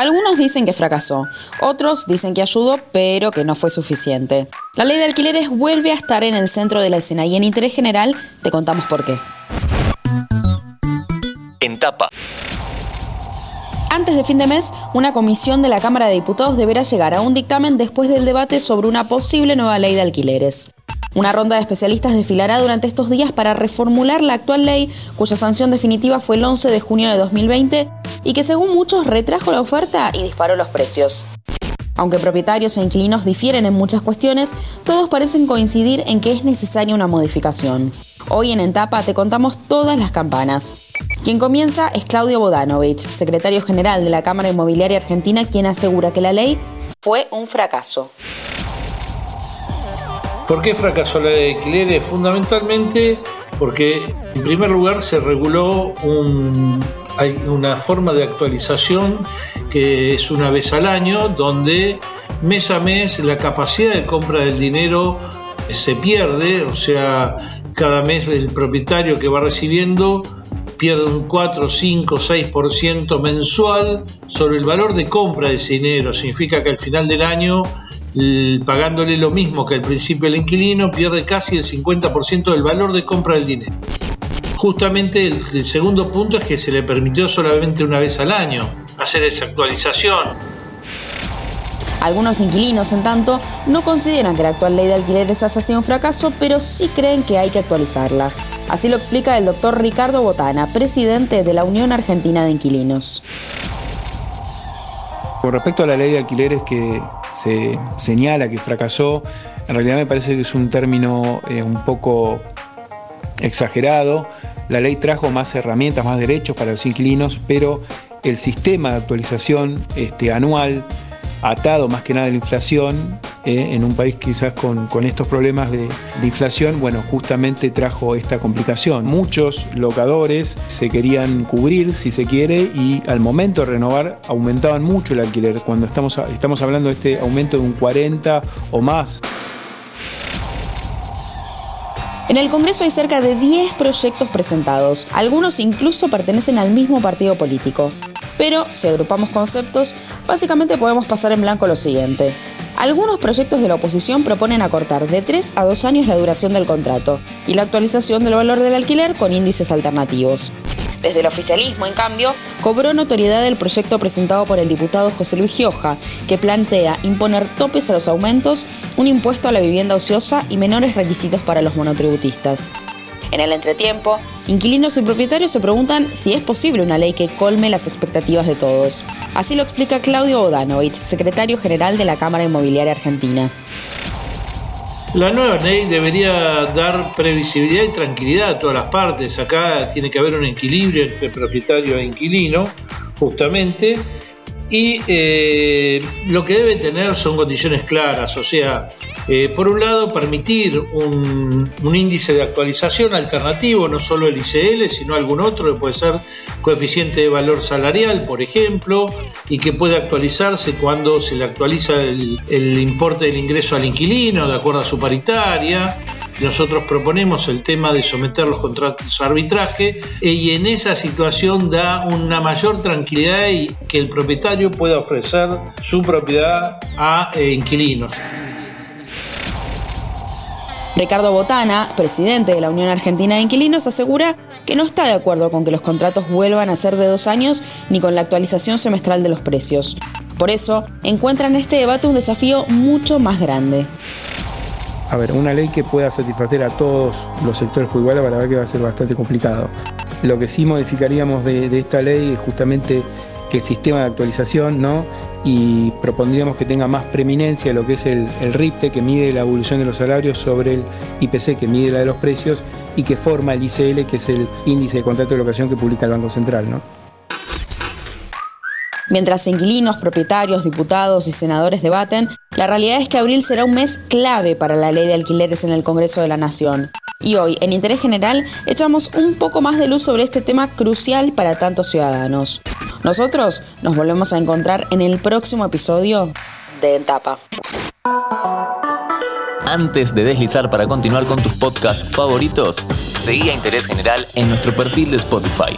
Algunos dicen que fracasó, otros dicen que ayudó, pero que no fue suficiente. La ley de alquileres vuelve a estar en el centro de la escena y en interés general te contamos por qué. En tapa. Antes de fin de mes, una comisión de la Cámara de Diputados deberá llegar a un dictamen después del debate sobre una posible nueva ley de alquileres. Una ronda de especialistas desfilará durante estos días para reformular la actual ley, cuya sanción definitiva fue el 11 de junio de 2020 y que según muchos retrajo la oferta y disparó los precios. Aunque propietarios e inquilinos difieren en muchas cuestiones, todos parecen coincidir en que es necesaria una modificación. Hoy en Entapa te contamos todas las campanas. Quien comienza es Claudio Bodanovich, secretario general de la Cámara Inmobiliaria Argentina, quien asegura que la ley fue un fracaso. ¿Por qué fracasó la de alquileres? Fundamentalmente porque, en primer lugar, se reguló una forma de actualización que es una vez al año, donde mes a mes la capacidad de compra del dinero se pierde, o sea, cada mes el propietario que va recibiendo pierde un 4, 5, 6% mensual sobre el valor de compra de ese dinero. Significa que al final del año pagándole lo mismo que al principio el inquilino, pierde casi el 50% del valor de compra del dinero. Justamente el, segundo punto es que se le permitió solamente una vez al año hacer esa actualización. Algunos inquilinos, en tanto, no consideran que la actual ley de alquileres haya sido un fracaso, pero sí creen que hay que actualizarla. Así lo explica el doctor Ricardo Botana, presidente de la Unión Argentina de Inquilinos. Con respecto a la ley de alquileres que se señala que fracasó, en realidad me parece que es un término eh, un poco exagerado. La ley trajo más herramientas, más derechos para los inquilinos, pero el sistema de actualización este, anual atado más que nada a la inflación, eh, en un país quizás con, estos problemas de, inflación, bueno, justamente trajo esta complicación. Muchos locadores se querían cubrir, si se quiere, y al momento de renovar aumentaban mucho el alquiler, cuando estamos, estamos hablando de este aumento de un 40 o más. En el Congreso hay cerca de 10 proyectos presentados, algunos incluso pertenecen al mismo partido político. Pero si agrupamos conceptos, básicamente podemos pasar en blanco lo siguiente. Algunos proyectos de la oposición proponen acortar de 3 a 2 años la duración del contrato y la actualización del valor del alquiler con índices alternativos. Desde el oficialismo, en cambio, cobró notoriedad el proyecto presentado por el diputado José Luis Gioja, que plantea imponer topes a los aumentos, un impuesto a la vivienda ociosa y menores requisitos para los monotributistas. En el entretiempo, inquilinos y propietarios se preguntan si es posible una ley que colme las expectativas de todos. Así lo explica Claudio Odanovich, secretario general de la Cámara Inmobiliaria Argentina. La nueva ley debería dar previsibilidad y tranquilidad a todas las partes. Acá tiene que haber un equilibrio entre propietario e inquilino, justamente, y eh, lo que debe tener son condiciones claras, o sea, eh, por un lado, permitir un, índice de actualización alternativo, no solo el ICL, sino algún otro, que puede ser coeficiente de valor salarial, por ejemplo, y que puede actualizarse cuando se le actualiza el, el importe del ingreso al inquilino, de acuerdo a su paritaria. Nosotros proponemos el tema de someter los contratos a arbitraje eh, y en esa situación da una mayor tranquilidad y que el propietario pueda ofrecer su propiedad a eh, inquilinos. Ricardo Botana, presidente de la Unión Argentina de Inquilinos, asegura que no está de acuerdo con que los contratos vuelvan a ser de dos años ni con la actualización semestral de los precios. Por eso, encuentra en este debate un desafío mucho más grande. A ver, una ley que pueda satisfacer a todos los sectores por igual, la verdad que va a ser bastante complicado. Lo que sí modificaríamos de, esta ley es justamente el sistema de actualización, ¿no? y propondríamos que tenga más preeminencia lo que es el, el, RIPTE, que mide la evolución de los salarios, sobre el IPC, que mide la de los precios, y que forma el ICL, que es el índice de contrato de locación que publica el Banco Central. ¿no? Mientras inquilinos, propietarios, diputados y senadores debaten, la realidad es que abril será un mes clave para la ley de alquileres en el Congreso de la Nación. Y hoy, en Interés General, echamos un poco más de luz sobre este tema crucial para tantos ciudadanos. Nosotros nos volvemos a encontrar en el próximo episodio de Entapa. Antes de deslizar para continuar con tus podcasts favoritos, seguí a Interés General en nuestro perfil de Spotify.